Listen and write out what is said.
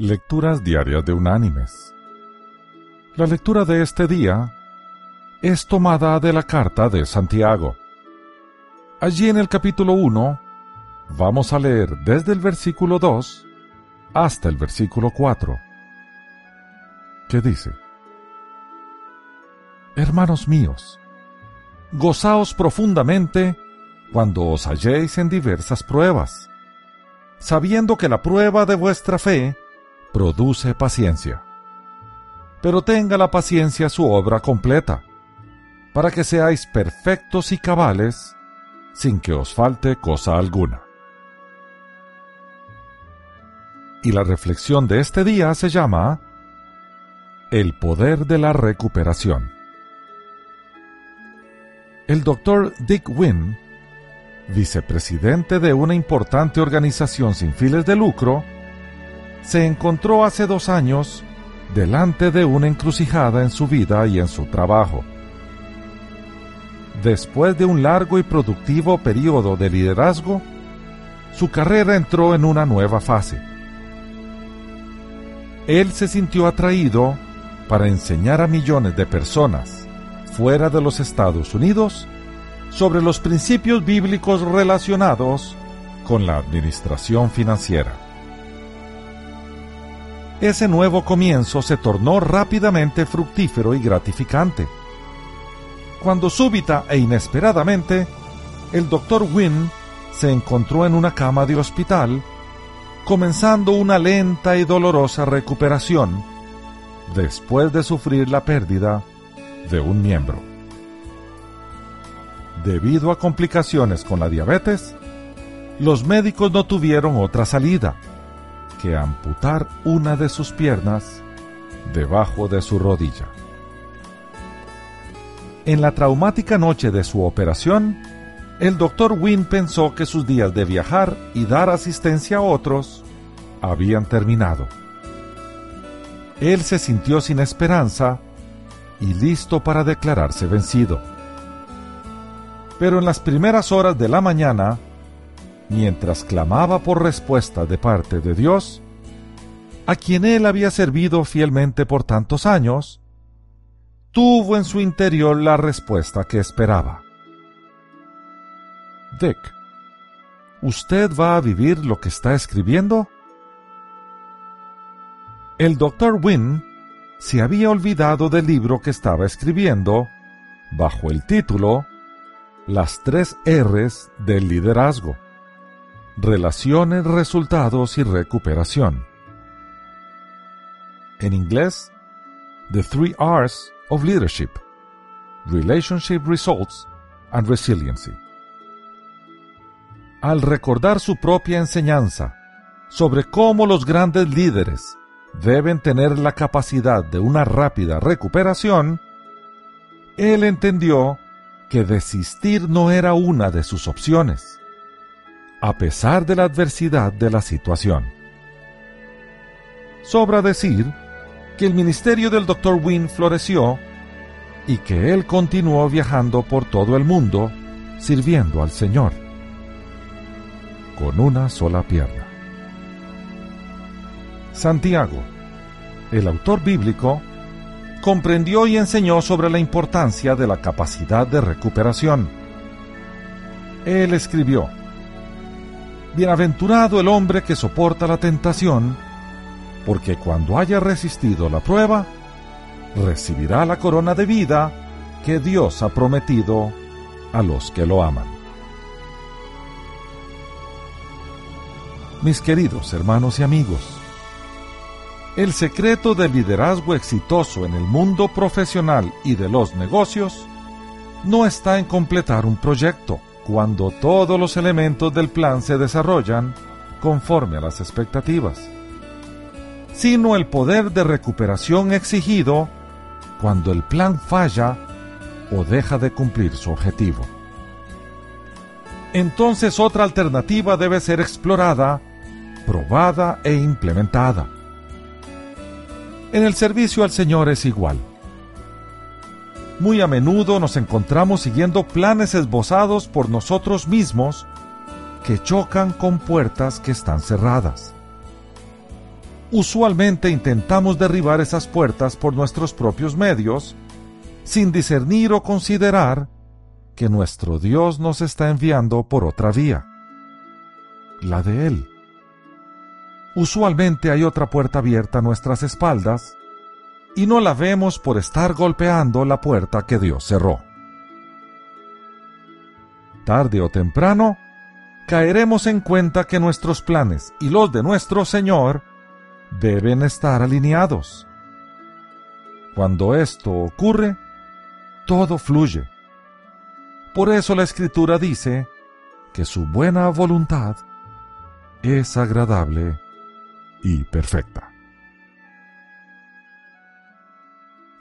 Lecturas Diarias de Unánimes. La lectura de este día es tomada de la carta de Santiago. Allí en el capítulo 1 vamos a leer desde el versículo 2 hasta el versículo 4, que dice, Hermanos míos, gozaos profundamente cuando os halléis en diversas pruebas, sabiendo que la prueba de vuestra fe produce paciencia. Pero tenga la paciencia su obra completa, para que seáis perfectos y cabales, sin que os falte cosa alguna. Y la reflexión de este día se llama El poder de la recuperación. El doctor Dick Wynne, vicepresidente de una importante organización sin fines de lucro, se encontró hace dos años delante de una encrucijada en su vida y en su trabajo. Después de un largo y productivo periodo de liderazgo, su carrera entró en una nueva fase. Él se sintió atraído para enseñar a millones de personas fuera de los Estados Unidos sobre los principios bíblicos relacionados con la administración financiera ese nuevo comienzo se tornó rápidamente fructífero y gratificante. Cuando súbita e inesperadamente, el doctor Wynne se encontró en una cama de hospital, comenzando una lenta y dolorosa recuperación después de sufrir la pérdida de un miembro. Debido a complicaciones con la diabetes, los médicos no tuvieron otra salida que amputar una de sus piernas debajo de su rodilla. En la traumática noche de su operación, el doctor Wynne pensó que sus días de viajar y dar asistencia a otros habían terminado. Él se sintió sin esperanza y listo para declararse vencido. Pero en las primeras horas de la mañana, mientras clamaba por respuesta de parte de Dios, a quien él había servido fielmente por tantos años, tuvo en su interior la respuesta que esperaba. Dick, ¿usted va a vivir lo que está escribiendo? El doctor Wynne se había olvidado del libro que estaba escribiendo bajo el título Las tres R's del liderazgo Relaciones, resultados y recuperación. En inglés, The Three R's of Leadership. Relationship Results and Resiliency. Al recordar su propia enseñanza sobre cómo los grandes líderes deben tener la capacidad de una rápida recuperación, él entendió que desistir no era una de sus opciones a pesar de la adversidad de la situación. Sobra decir que el ministerio del Dr. Wynne floreció y que él continuó viajando por todo el mundo sirviendo al Señor con una sola pierna. Santiago, el autor bíblico, comprendió y enseñó sobre la importancia de la capacidad de recuperación. Él escribió, Bienaventurado el hombre que soporta la tentación, porque cuando haya resistido la prueba, recibirá la corona de vida que Dios ha prometido a los que lo aman. Mis queridos hermanos y amigos, el secreto del liderazgo exitoso en el mundo profesional y de los negocios no está en completar un proyecto, cuando todos los elementos del plan se desarrollan conforme a las expectativas, sino el poder de recuperación exigido cuando el plan falla o deja de cumplir su objetivo. Entonces otra alternativa debe ser explorada, probada e implementada. En el servicio al Señor es igual muy a menudo nos encontramos siguiendo planes esbozados por nosotros mismos que chocan con puertas que están cerradas. Usualmente intentamos derribar esas puertas por nuestros propios medios, sin discernir o considerar que nuestro Dios nos está enviando por otra vía, la de Él. Usualmente hay otra puerta abierta a nuestras espaldas y no la vemos por estar golpeando la puerta que Dios cerró. Tarde o temprano, caeremos en cuenta que nuestros planes y los de nuestro Señor deben estar alineados. Cuando esto ocurre, todo fluye. Por eso la Escritura dice que su buena voluntad es agradable y perfecta.